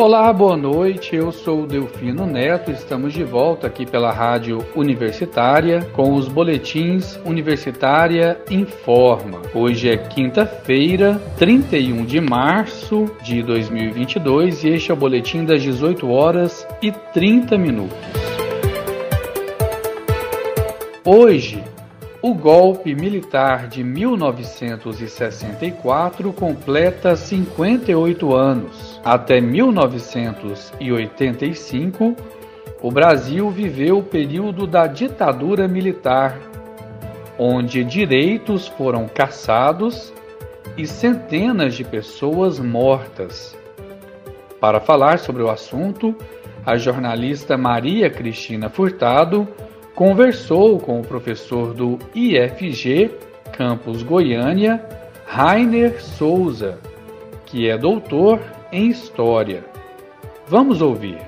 Olá, boa noite. Eu sou o Delfino Neto. Estamos de volta aqui pela Rádio Universitária com os boletins Universitária Informa. Hoje é quinta-feira, 31 de março de 2022 e este é o boletim das 18 horas e 30 minutos. Hoje, o golpe militar de 1964 completa 58 anos. Até 1985, o Brasil viveu o período da ditadura militar, onde direitos foram caçados e centenas de pessoas mortas. Para falar sobre o assunto, a jornalista Maria Cristina Furtado conversou com o professor do IFG Campus Goiânia, Rainer Souza, que é doutor em História. Vamos ouvir.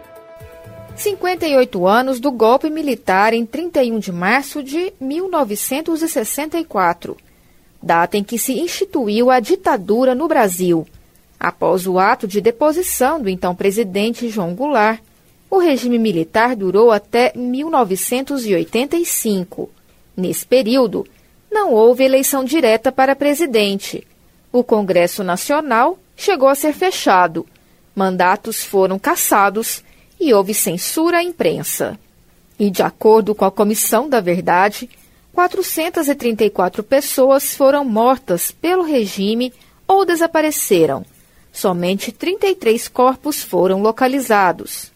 58 anos do golpe militar em 31 de março de 1964, data em que se instituiu a ditadura no Brasil, após o ato de deposição do então presidente João Goulart o regime militar durou até 1985. Nesse período, não houve eleição direta para presidente. O Congresso Nacional chegou a ser fechado, mandatos foram cassados e houve censura à imprensa. E, de acordo com a Comissão da Verdade, 434 pessoas foram mortas pelo regime ou desapareceram. Somente 33 corpos foram localizados.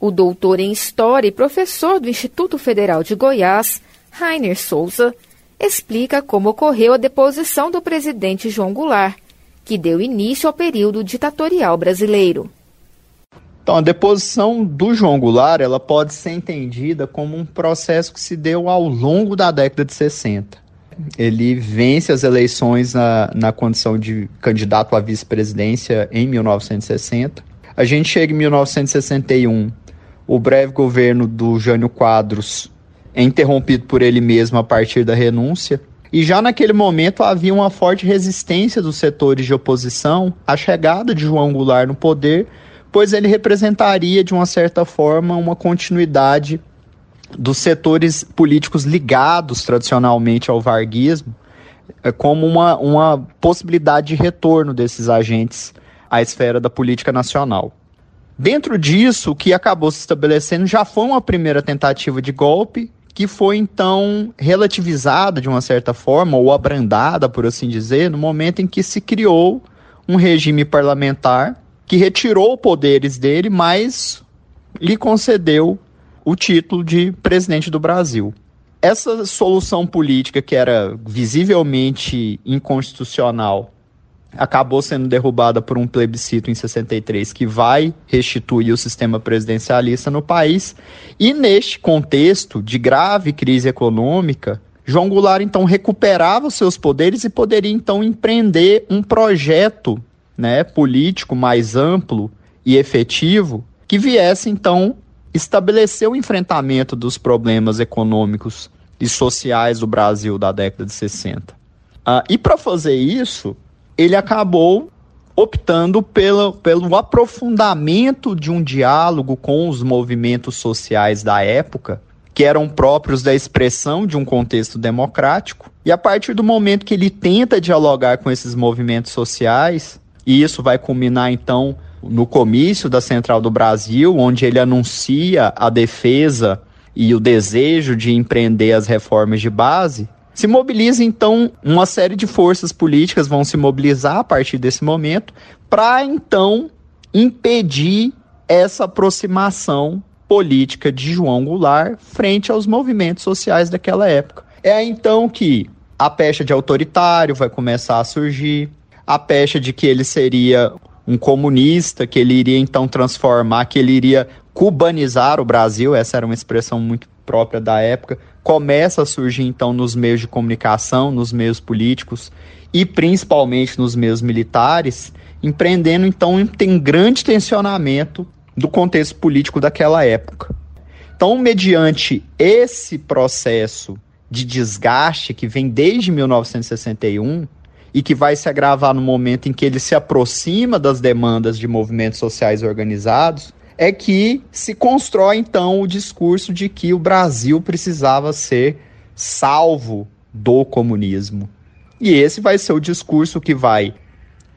O doutor em História e professor do Instituto Federal de Goiás, Rainer Souza, explica como ocorreu a deposição do presidente João Goulart, que deu início ao período ditatorial brasileiro. Então, a deposição do João Goulart ela pode ser entendida como um processo que se deu ao longo da década de 60. Ele vence as eleições na, na condição de candidato à vice-presidência em 1960. A gente chega em 1961 o breve governo do Jânio Quadros é interrompido por ele mesmo a partir da renúncia. E já naquele momento havia uma forte resistência dos setores de oposição à chegada de João Goulart no poder, pois ele representaria, de uma certa forma, uma continuidade dos setores políticos ligados tradicionalmente ao varguismo, é, como uma, uma possibilidade de retorno desses agentes à esfera da política nacional. Dentro disso, o que acabou se estabelecendo já foi uma primeira tentativa de golpe, que foi então relativizada de uma certa forma, ou abrandada, por assim dizer, no momento em que se criou um regime parlamentar que retirou poderes dele, mas lhe concedeu o título de presidente do Brasil. Essa solução política, que era visivelmente inconstitucional acabou sendo derrubada por um plebiscito em 63 que vai restituir o sistema presidencialista no país. E neste contexto de grave crise econômica, João Goulart então recuperava os seus poderes e poderia então empreender um projeto, né, político mais amplo e efetivo que viesse então estabelecer o enfrentamento dos problemas econômicos e sociais do Brasil da década de 60. Ah, e para fazer isso, ele acabou optando pelo, pelo aprofundamento de um diálogo com os movimentos sociais da época, que eram próprios da expressão de um contexto democrático. E a partir do momento que ele tenta dialogar com esses movimentos sociais, e isso vai culminar então no comício da Central do Brasil, onde ele anuncia a defesa e o desejo de empreender as reformas de base, se mobiliza então uma série de forças políticas vão se mobilizar a partir desse momento para então impedir essa aproximação política de João Goulart frente aos movimentos sociais daquela época. É então que a pecha de autoritário vai começar a surgir, a pecha de que ele seria um comunista, que ele iria então transformar, que ele iria cubanizar o Brasil, essa era uma expressão muito própria da época, começa a surgir então nos meios de comunicação, nos meios políticos e principalmente nos meios militares, empreendendo então tem grande tensionamento do contexto político daquela época. Então, mediante esse processo de desgaste que vem desde 1961 e que vai se agravar no momento em que ele se aproxima das demandas de movimentos sociais organizados, é que se constrói então o discurso de que o Brasil precisava ser salvo do comunismo. E esse vai ser o discurso que vai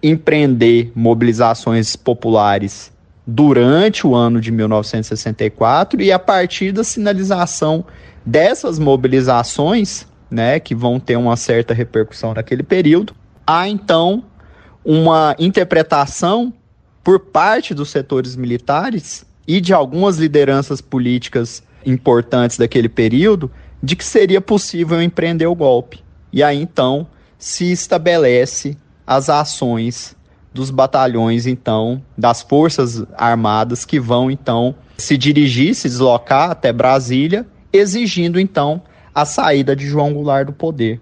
empreender mobilizações populares durante o ano de 1964 e a partir da sinalização dessas mobilizações, né, que vão ter uma certa repercussão naquele período, há então uma interpretação por parte dos setores militares e de algumas lideranças políticas importantes daquele período de que seria possível empreender o golpe. E aí então se estabelece as ações dos batalhões então das forças armadas que vão então se dirigir, se deslocar até Brasília, exigindo então a saída de João Goulart do poder.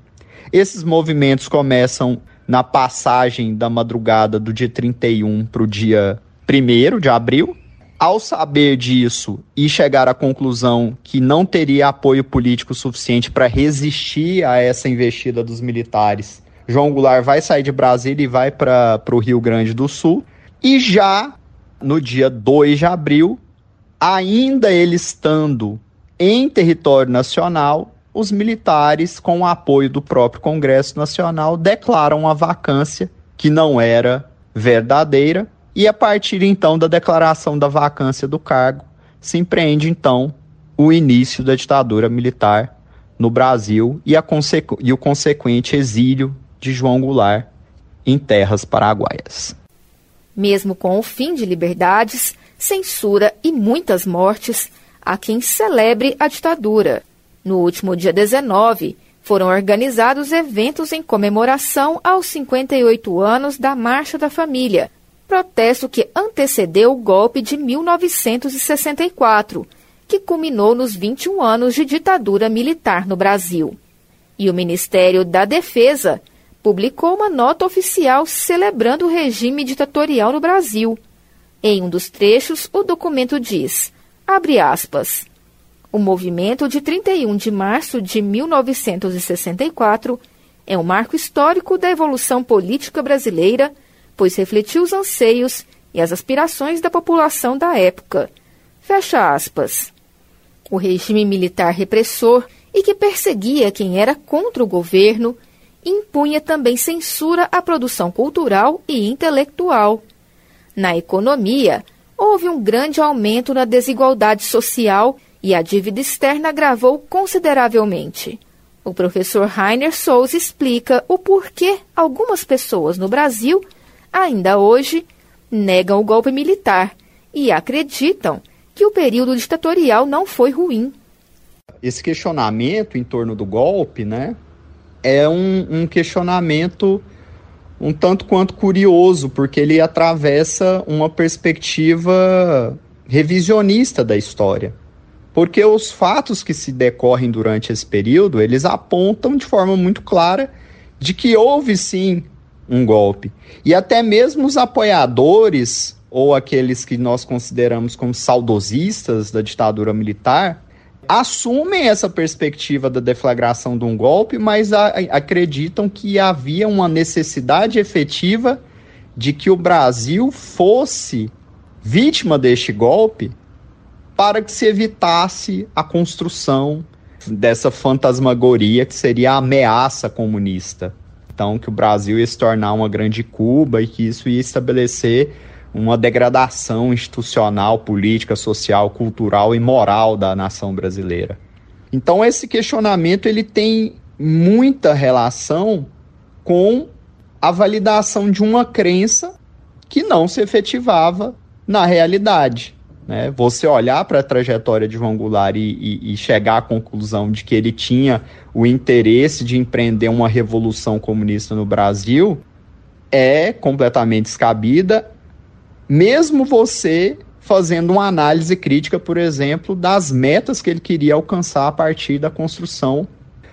Esses movimentos começam na passagem da madrugada do dia 31 para o dia 1 de abril. Ao saber disso e chegar à conclusão que não teria apoio político suficiente para resistir a essa investida dos militares, João Goulart vai sair de Brasília e vai para o Rio Grande do Sul. E já no dia 2 de abril, ainda ele estando em território nacional, os militares, com o apoio do próprio Congresso Nacional, declaram a vacância que não era verdadeira, e a partir então da declaração da vacância do cargo, se empreende então o início da ditadura militar no Brasil e, e o consequente exílio de João Goulart em terras paraguaias. Mesmo com o fim de liberdades, censura e muitas mortes, há quem celebre a ditadura. No último dia 19, foram organizados eventos em comemoração aos 58 anos da Marcha da Família, protesto que antecedeu o golpe de 1964, que culminou nos 21 anos de ditadura militar no Brasil. E o Ministério da Defesa publicou uma nota oficial celebrando o regime ditatorial no Brasil. Em um dos trechos, o documento diz, abre aspas, o movimento de 31 de março de 1964 é um marco histórico da evolução política brasileira, pois refletiu os anseios e as aspirações da população da época. Fecha aspas. O regime militar repressor e que perseguia quem era contra o governo impunha também censura à produção cultural e intelectual. Na economia, houve um grande aumento na desigualdade social e a dívida externa agravou consideravelmente. O professor Rainer Souza explica o porquê algumas pessoas no Brasil, ainda hoje, negam o golpe militar e acreditam que o período ditatorial não foi ruim. Esse questionamento em torno do golpe, né, é um, um questionamento um tanto quanto curioso, porque ele atravessa uma perspectiva revisionista da história. Porque os fatos que se decorrem durante esse período, eles apontam de forma muito clara de que houve sim um golpe. E até mesmo os apoiadores ou aqueles que nós consideramos como saudosistas da ditadura militar, assumem essa perspectiva da deflagração de um golpe, mas acreditam que havia uma necessidade efetiva de que o Brasil fosse vítima deste golpe para que se evitasse a construção dessa fantasmagoria que seria a ameaça comunista. Então, que o Brasil ia se tornar uma grande Cuba e que isso ia estabelecer uma degradação institucional, política, social, cultural e moral da nação brasileira. Então esse questionamento ele tem muita relação com a validação de uma crença que não se efetivava na realidade. Né? Você olhar para a trajetória de João Goulart e, e, e, chegar à conclusão de que ele tinha o interesse de empreender uma revolução comunista no Brasil é completamente descabida mesmo você fazendo uma análise crítica, por exemplo, das metas que ele queria alcançar a partir da construção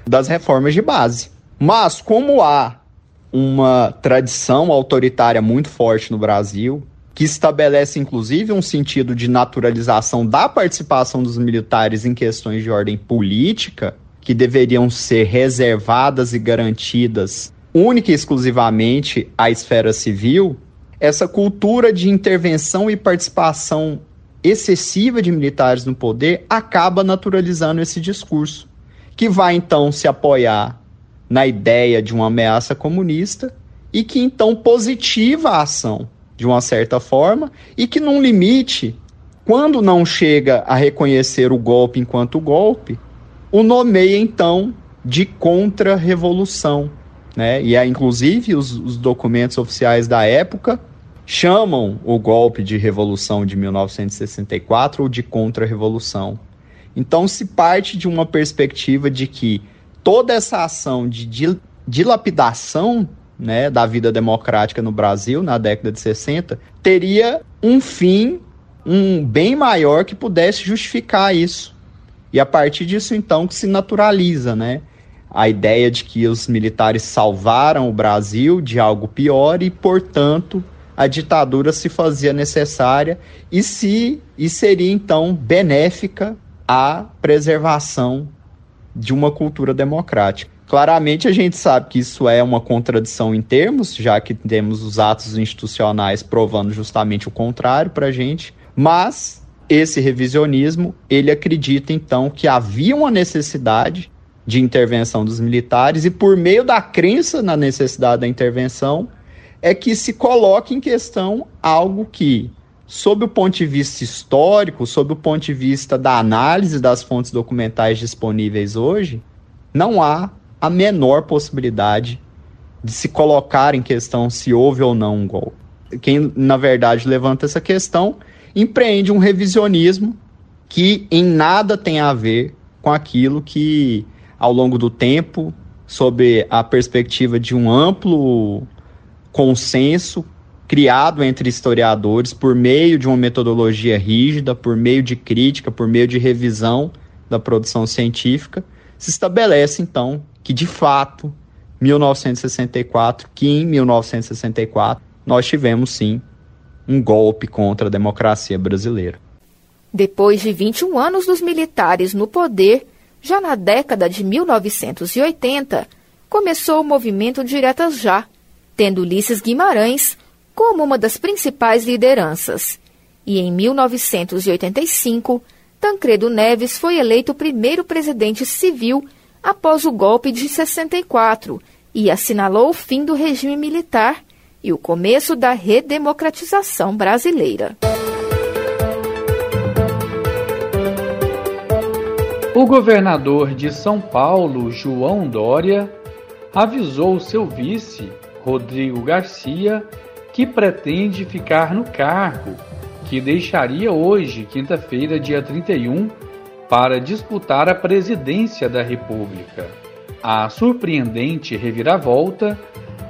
das reformas de base. Mas como há uma tradição autoritária muito forte no Brasil, que estabelece inclusive um sentido de naturalização da participação dos militares em questões de ordem política, que deveriam ser reservadas e garantidas única e exclusivamente à esfera civil, essa cultura de intervenção e participação excessiva de militares no poder acaba naturalizando esse discurso, que vai então se apoiar na ideia de uma ameaça comunista e que então positiva a ação de uma certa forma e que num limite, quando não chega a reconhecer o golpe enquanto golpe, o nomeia então de contra-revolução, né? E é, inclusive os, os documentos oficiais da época chamam o golpe de revolução de 1964 ou de contra-revolução. Então se parte de uma perspectiva de que toda essa ação de dilapidação né, da vida democrática no Brasil na década de 60 teria um fim um bem maior que pudesse justificar isso. E a partir disso então que se naturaliza, né? A ideia de que os militares salvaram o Brasil de algo pior e, portanto, a ditadura se fazia necessária e se e seria então benéfica à preservação de uma cultura democrática. Claramente a gente sabe que isso é uma contradição em termos, já que temos os atos institucionais provando justamente o contrário para a gente, mas esse revisionismo ele acredita então que havia uma necessidade de intervenção dos militares e por meio da crença na necessidade da intervenção é que se coloca em questão algo que, sob o ponto de vista histórico, sob o ponto de vista da análise das fontes documentais disponíveis hoje, não há a menor possibilidade de se colocar em questão se houve ou não um golpe. Quem, na verdade, levanta essa questão empreende um revisionismo que em nada tem a ver com aquilo que, ao longo do tempo, sob a perspectiva de um amplo consenso criado entre historiadores por meio de uma metodologia rígida, por meio de crítica, por meio de revisão da produção científica, se estabelece então que de fato 1964, que em 1964 nós tivemos sim um golpe contra a democracia brasileira. Depois de 21 anos dos militares no poder, já na década de 1980, começou o movimento Diretas Já, tendo Ulisses Guimarães como uma das principais lideranças. E em 1985, Tancredo Neves foi eleito primeiro presidente civil após o golpe de 64 e assinalou o fim do regime militar e o começo da redemocratização brasileira. O governador de São Paulo, João Dória, avisou seu vice, Rodrigo Garcia, que pretende ficar no cargo, que deixaria hoje, quinta-feira, dia 31, para disputar a presidência da República. A surpreendente reviravolta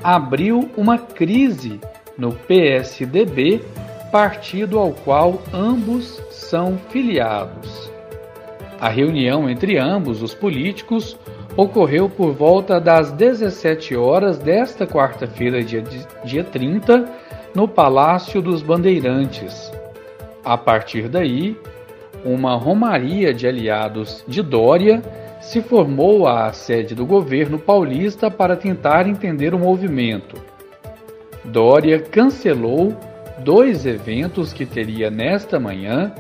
abriu uma crise no PSDB, partido ao qual ambos são filiados. A reunião entre ambos os políticos ocorreu por volta das 17 horas desta quarta-feira, dia, dia 30, no Palácio dos Bandeirantes. A partir daí, uma romaria de aliados de Dória se formou à sede do governo paulista para tentar entender o movimento. Dória cancelou dois eventos que teria nesta manhã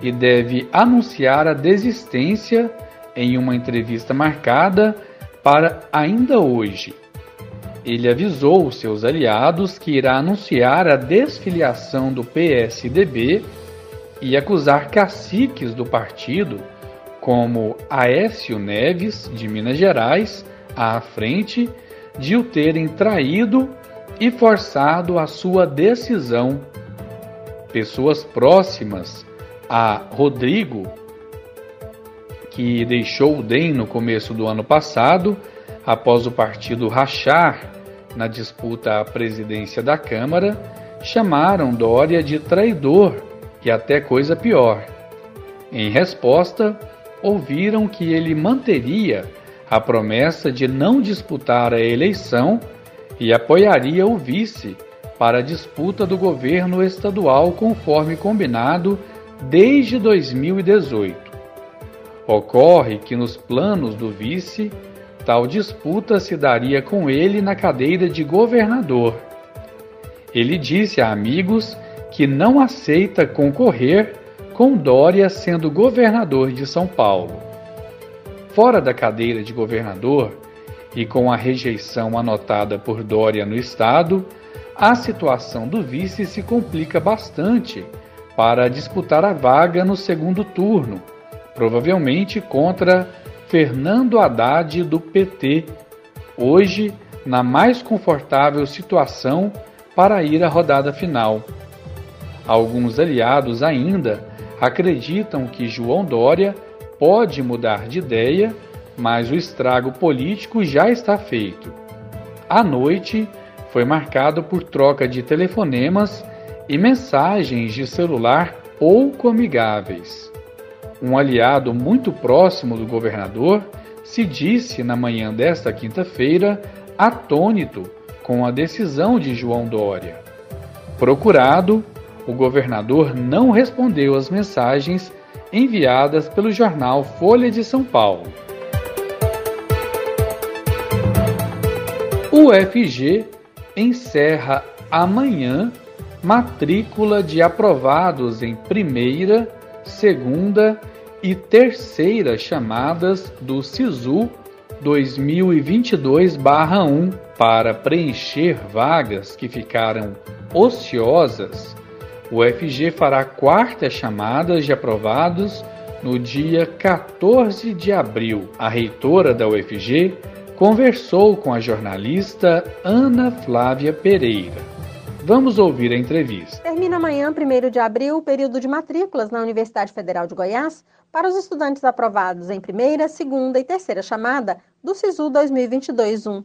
e deve anunciar a desistência em uma entrevista marcada para ainda hoje. Ele avisou seus aliados que irá anunciar a desfiliação do PSDB e acusar caciques do partido, como Aécio Neves, de Minas Gerais, à frente, de o terem traído e forçado a sua decisão. Pessoas próximas a Rodrigo que deixou o DEM no começo do ano passado, após o partido rachar na disputa à presidência da Câmara, chamaram Dória de traidor e até coisa pior. Em resposta, ouviram que ele manteria a promessa de não disputar a eleição e apoiaria o vice para a disputa do governo estadual conforme combinado desde 2018. Ocorre que nos planos do vice, tal disputa se daria com ele na cadeira de governador. Ele disse a amigos que não aceita concorrer com Dória sendo governador de São Paulo. Fora da cadeira de governador e com a rejeição anotada por Dória no estado, a situação do vice se complica bastante para disputar a vaga no segundo turno, provavelmente contra Fernando Haddad do PT, hoje na mais confortável situação para ir à rodada final. Alguns aliados ainda acreditam que João Dória pode mudar de ideia, mas o estrago político já está feito. À noite foi marcado por troca de telefonemas e mensagens de celular pouco amigáveis. Um aliado muito próximo do governador se disse na manhã desta quinta-feira atônito com a decisão de João Dória. Procurado, o governador não respondeu às mensagens enviadas pelo jornal Folha de São Paulo. O FG encerra amanhã matrícula de aprovados em primeira, segunda e terceira chamadas do SISU 2022-1 para preencher vagas que ficaram ociosas. O FG fará quarta chamada de aprovados no dia 14 de abril. A reitora da UFG conversou com a jornalista Ana Flávia Pereira. Vamos ouvir a entrevista. Termina amanhã, 1 de abril, o período de matrículas na Universidade Federal de Goiás para os estudantes aprovados em primeira, segunda e terceira chamada do SISU 2022-1.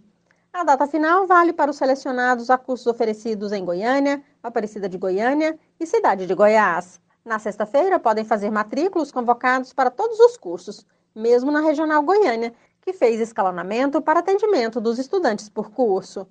A data final vale para os selecionados a cursos oferecidos em Goiânia, Aparecida de Goiânia e Cidade de Goiás. Na sexta-feira, podem fazer matrículas convocados para todos os cursos, mesmo na Regional Goiânia, que fez escalonamento para atendimento dos estudantes por curso.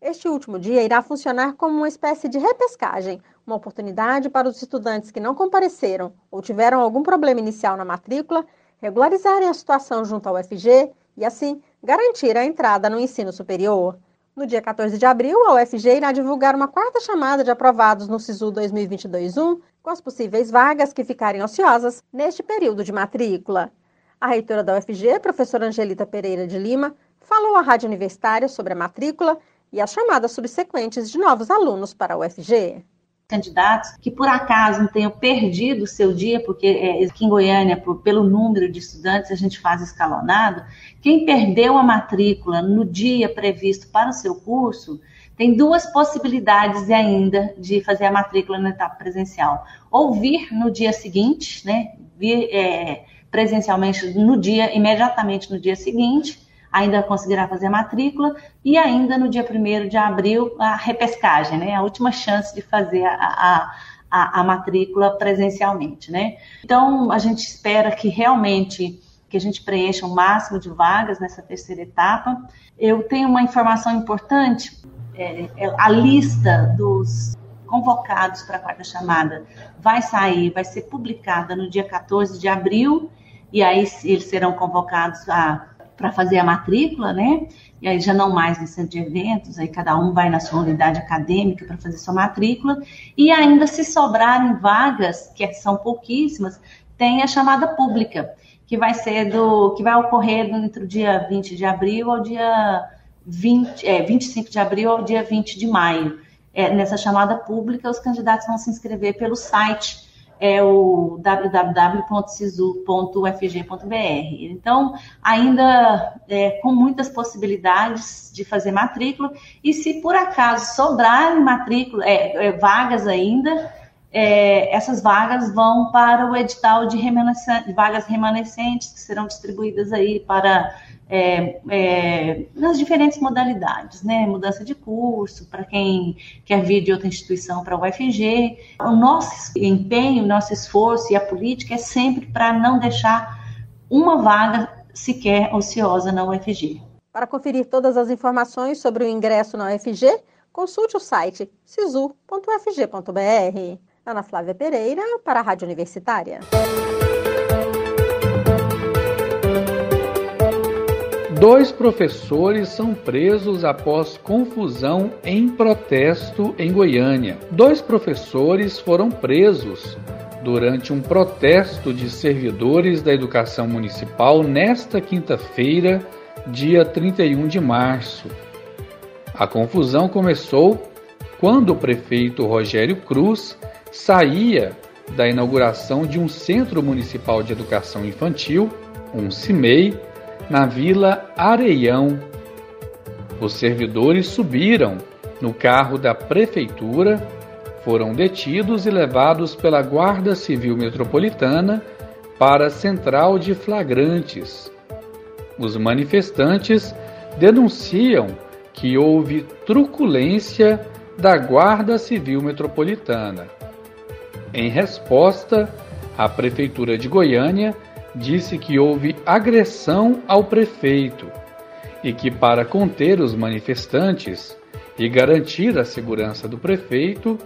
Este último dia irá funcionar como uma espécie de repescagem, uma oportunidade para os estudantes que não compareceram ou tiveram algum problema inicial na matrícula regularizarem a situação junto ao UFG e, assim, garantir a entrada no ensino superior. No dia 14 de abril, a UFG irá divulgar uma quarta chamada de aprovados no SISU 2022-1, com as possíveis vagas que ficarem ociosas neste período de matrícula. A reitora da UFG, professora Angelita Pereira de Lima, falou à Rádio Universitária sobre a matrícula e as chamadas subsequentes de novos alunos para a UFG candidatos que por acaso tenham perdido o seu dia, porque é, aqui em Goiânia, por, pelo número de estudantes, a gente faz escalonado. Quem perdeu a matrícula no dia previsto para o seu curso, tem duas possibilidades ainda de fazer a matrícula na etapa presencial. Ou vir no dia seguinte, né? Vir é, presencialmente no dia, imediatamente no dia seguinte, ainda conseguirá fazer matrícula e ainda no dia 1 de abril a repescagem, né? A última chance de fazer a, a, a, a matrícula presencialmente, né? Então, a gente espera que realmente que a gente preencha o máximo de vagas nessa terceira etapa. Eu tenho uma informação importante, é, é, a lista dos convocados para a quarta chamada vai sair, vai ser publicada no dia 14 de abril, e aí eles serão convocados a para fazer a matrícula, né? E aí já não mais no centro de eventos, aí cada um vai na sua unidade acadêmica para fazer sua matrícula. E ainda se sobrarem vagas, que são pouquíssimas, tem a chamada pública, que vai ser do que vai ocorrer entre o dia 20 de abril ao dia 20, é, 25 de abril ao dia 20 de maio. É, nessa chamada pública, os candidatos vão se inscrever pelo site é o www.cisu.ufg.br. Então, ainda é, com muitas possibilidades de fazer matrícula, e se por acaso sobrarem matrícula, é, é, vagas ainda, é, essas vagas vão para o edital de vagas remanescentes, que serão distribuídas aí para é, é, nas diferentes modalidades, né? Mudança de curso, para quem quer vir de outra instituição para o UFG. O nosso empenho, nosso esforço e a política é sempre para não deixar uma vaga sequer ociosa na UFG. Para conferir todas as informações sobre o ingresso na UFG, consulte o site sisu.ufg.br. Ana Flávia Pereira, para a Rádio Universitária. Dois professores são presos após confusão em protesto em Goiânia. Dois professores foram presos durante um protesto de servidores da educação municipal nesta quinta-feira, dia 31 de março. A confusão começou quando o prefeito Rogério Cruz saía da inauguração de um Centro Municipal de Educação Infantil, um CIMEI, na Vila Areião. Os servidores subiram no carro da prefeitura, foram detidos e levados pela Guarda Civil Metropolitana para a Central de Flagrantes. Os manifestantes denunciam que houve truculência da Guarda Civil Metropolitana. Em resposta, a Prefeitura de Goiânia disse que houve agressão ao prefeito e que, para conter os manifestantes e garantir a segurança do prefeito,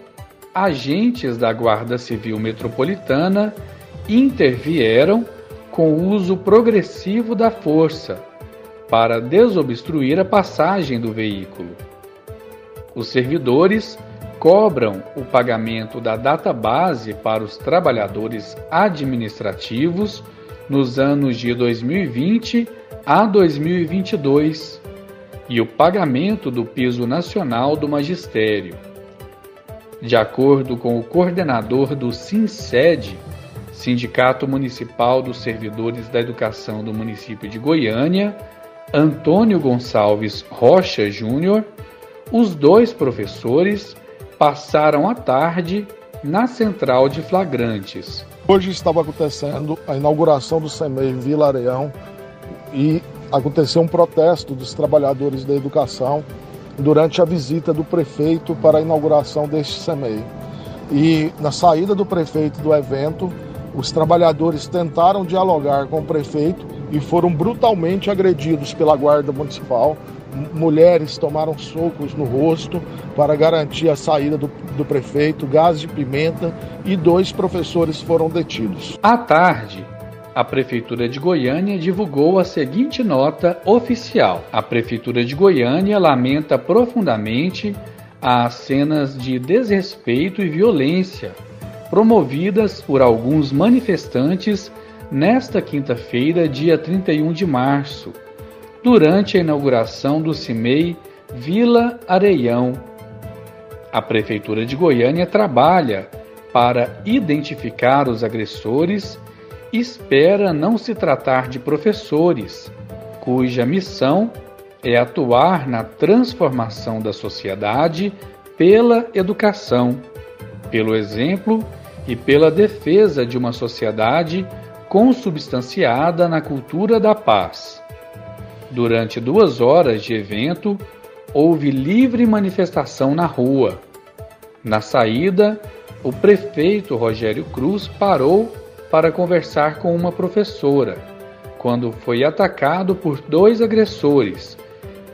agentes da Guarda Civil Metropolitana intervieram com o uso progressivo da força para desobstruir a passagem do veículo. Os servidores cobram o pagamento da data base para os trabalhadores administrativos nos anos de 2020 a 2022 e o pagamento do piso nacional do magistério. De acordo com o coordenador do SINSED, Sindicato Municipal dos Servidores da Educação do município de Goiânia, Antônio Gonçalves Rocha Júnior, os dois professores passaram a tarde na central de flagrantes. Hoje estava acontecendo a inauguração do CEMEI Vila Areão e aconteceu um protesto dos trabalhadores da educação durante a visita do prefeito para a inauguração deste CEMEI. E na saída do prefeito do evento, os trabalhadores tentaram dialogar com o prefeito e foram brutalmente agredidos pela Guarda Municipal. Mulheres tomaram socos no rosto para garantir a saída do, do prefeito, gás de pimenta e dois professores foram detidos. À tarde, a Prefeitura de Goiânia divulgou a seguinte nota oficial: A Prefeitura de Goiânia lamenta profundamente as cenas de desrespeito e violência promovidas por alguns manifestantes nesta quinta-feira, dia 31 de março, durante a inauguração do CIMEI Vila Areião. A Prefeitura de Goiânia trabalha para identificar os agressores e espera não se tratar de professores, cuja missão é atuar na transformação da sociedade pela educação, pelo exemplo e pela defesa de uma sociedade consubstanciada na cultura da paz. Durante duas horas de evento, houve livre manifestação na rua. Na saída, o prefeito Rogério Cruz parou para conversar com uma professora, quando foi atacado por dois agressores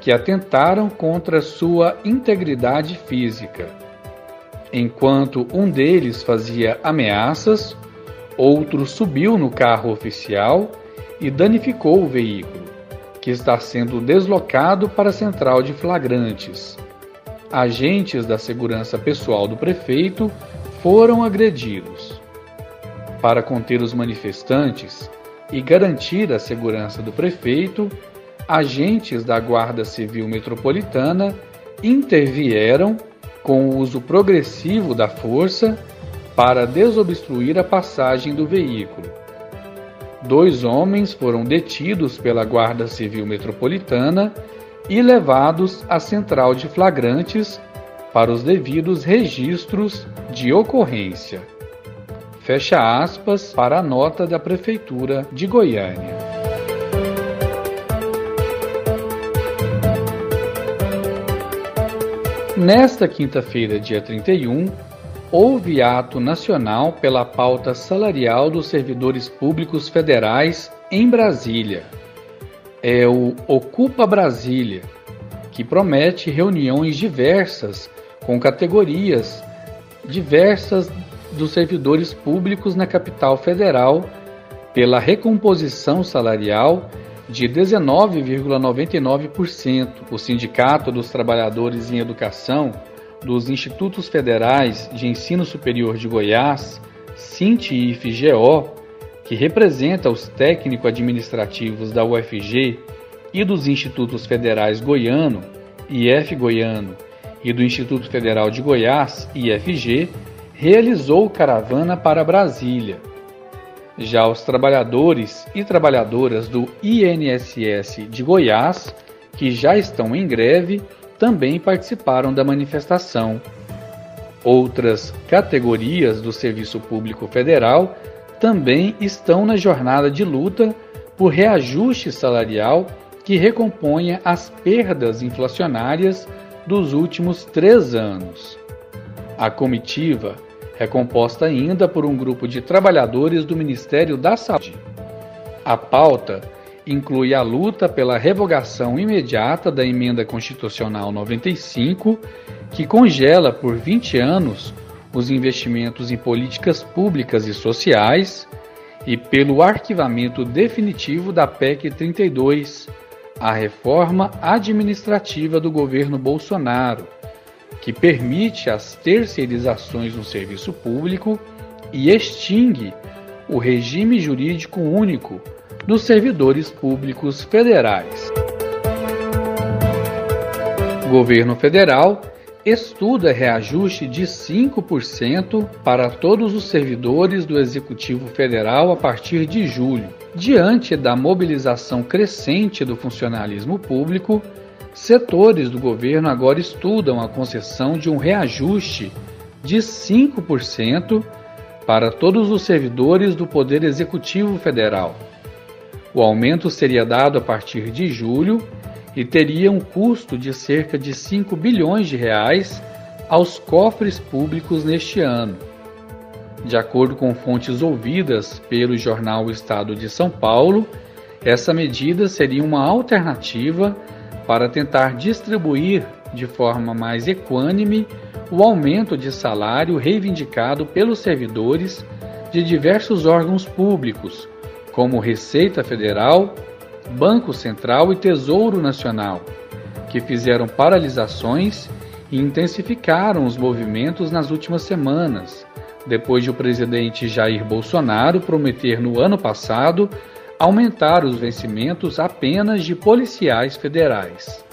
que atentaram contra sua integridade física. Enquanto um deles fazia ameaças, Outro subiu no carro oficial e danificou o veículo, que está sendo deslocado para a central de flagrantes. Agentes da segurança pessoal do prefeito foram agredidos. Para conter os manifestantes e garantir a segurança do prefeito, agentes da Guarda Civil Metropolitana intervieram com o uso progressivo da força para desobstruir a passagem do veículo. Dois homens foram detidos pela Guarda Civil Metropolitana e levados à central de flagrantes para os devidos registros de ocorrência. Fecha aspas para a nota da Prefeitura de Goiânia. Nesta quinta-feira, dia 31, houve ato nacional pela pauta salarial dos servidores públicos federais em Brasília. É o Ocupa Brasília, que promete reuniões diversas com categorias diversas dos servidores públicos na capital federal pela recomposição salarial de 19,99%. O Sindicato dos Trabalhadores em Educação dos Institutos Federais de Ensino Superior de Goiás, SINTIF-GO, que representa os técnico-administrativos da UFG e dos Institutos Federais Goiano, IF Goiano, e do Instituto Federal de Goiás, IFG, realizou caravana para Brasília. Já os trabalhadores e trabalhadoras do INSS de Goiás, que já estão em greve, também participaram da manifestação. Outras categorias do Serviço Público Federal também estão na jornada de luta por reajuste salarial que recomponha as perdas inflacionárias dos últimos três anos. A comitiva é composta ainda por um grupo de trabalhadores do Ministério da Saúde. A pauta inclui a luta pela revogação imediata da Emenda Constitucional 95, que congela por 20 anos os investimentos em políticas públicas e sociais, e pelo arquivamento definitivo da PEC 32, a reforma administrativa do governo Bolsonaro, que permite as terceirizações no serviço público e extingue o regime jurídico único dos servidores públicos federais. O governo federal estuda reajuste de 5% para todos os servidores do Executivo Federal a partir de julho. Diante da mobilização crescente do funcionalismo público, setores do governo agora estudam a concessão de um reajuste de 5% para todos os servidores do Poder Executivo Federal. O aumento seria dado a partir de julho e teria um custo de cerca de 5 bilhões de reais aos cofres públicos neste ano. De acordo com fontes ouvidas pelo jornal Estado de São Paulo, essa medida seria uma alternativa para tentar distribuir de forma mais equânime o aumento de salário reivindicado pelos servidores de diversos órgãos públicos, como Receita Federal, Banco Central e Tesouro Nacional, que fizeram paralisações e intensificaram os movimentos nas últimas semanas, depois de o presidente Jair Bolsonaro prometer no ano passado aumentar os vencimentos apenas de policiais federais.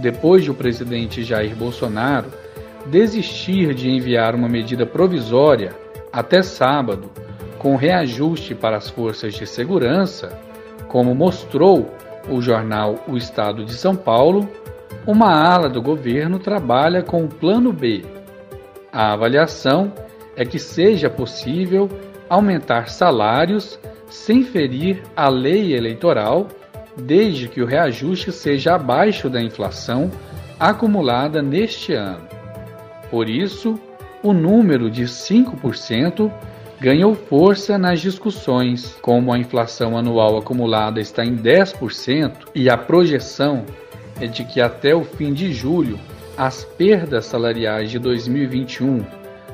Depois de o presidente Jair Bolsonaro desistir de enviar uma medida provisória até sábado com reajuste para as forças de segurança, como mostrou o jornal O Estado de São Paulo, uma ala do governo trabalha com o Plano B. A avaliação é que seja possível aumentar salários sem ferir a lei eleitoral, desde que o reajuste seja abaixo da inflação acumulada neste ano. Por isso, o número de 5% ganhou força nas discussões, como a inflação anual acumulada está em 10% e a projeção é de que até o fim de julho as perdas salariais de 2021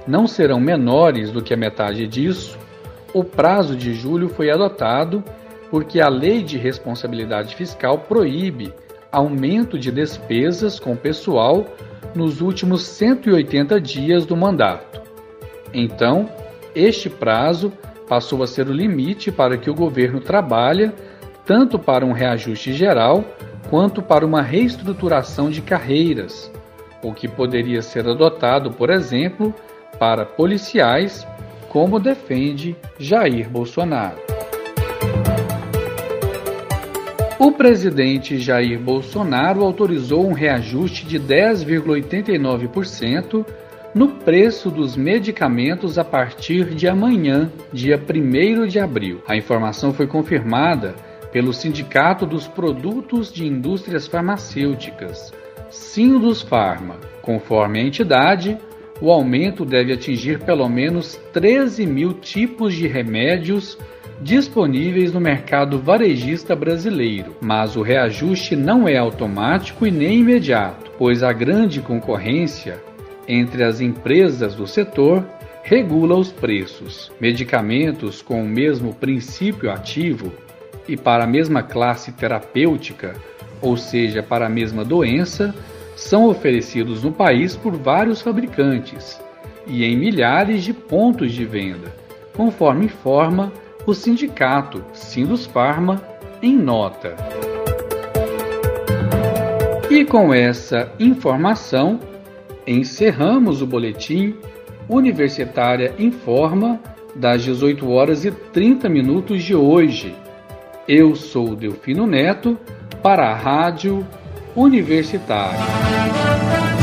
não serão menores do que a metade disso, o prazo de julho foi adotado porque a Lei de Responsabilidade Fiscal proíbe aumento de despesas com pessoal nos últimos 180 dias do mandato. Então, este prazo passou a ser o limite para que o governo trabalhe tanto para um reajuste geral quanto para uma reestruturação de carreiras, o que poderia ser adotado, por exemplo, para policiais, como defende Jair Bolsonaro. O presidente Jair Bolsonaro autorizou um reajuste de 10,89% no preço dos medicamentos a partir de amanhã, dia 1 de abril. A informação foi confirmada pelo Sindicato dos Produtos de Indústrias Farmacêuticas, Sindus Pharma. Conforme a entidade, o aumento deve atingir pelo menos 13 mil tipos de remédios disponíveis no mercado varejista brasileiro, mas o reajuste não é automático e nem imediato, pois a grande concorrência entre as empresas do setor regula os preços. Medicamentos com o mesmo princípio ativo, e para a mesma classe terapêutica, ou seja, para a mesma doença, são oferecidos no país por vários fabricantes e em milhares de pontos de venda, conforme informa o sindicato Sindus Pharma em nota. E com essa informação, encerramos o boletim Universitária Informa das 18 horas e 30 minutos de hoje. Eu sou Delfino Neto para a Rádio Universitária.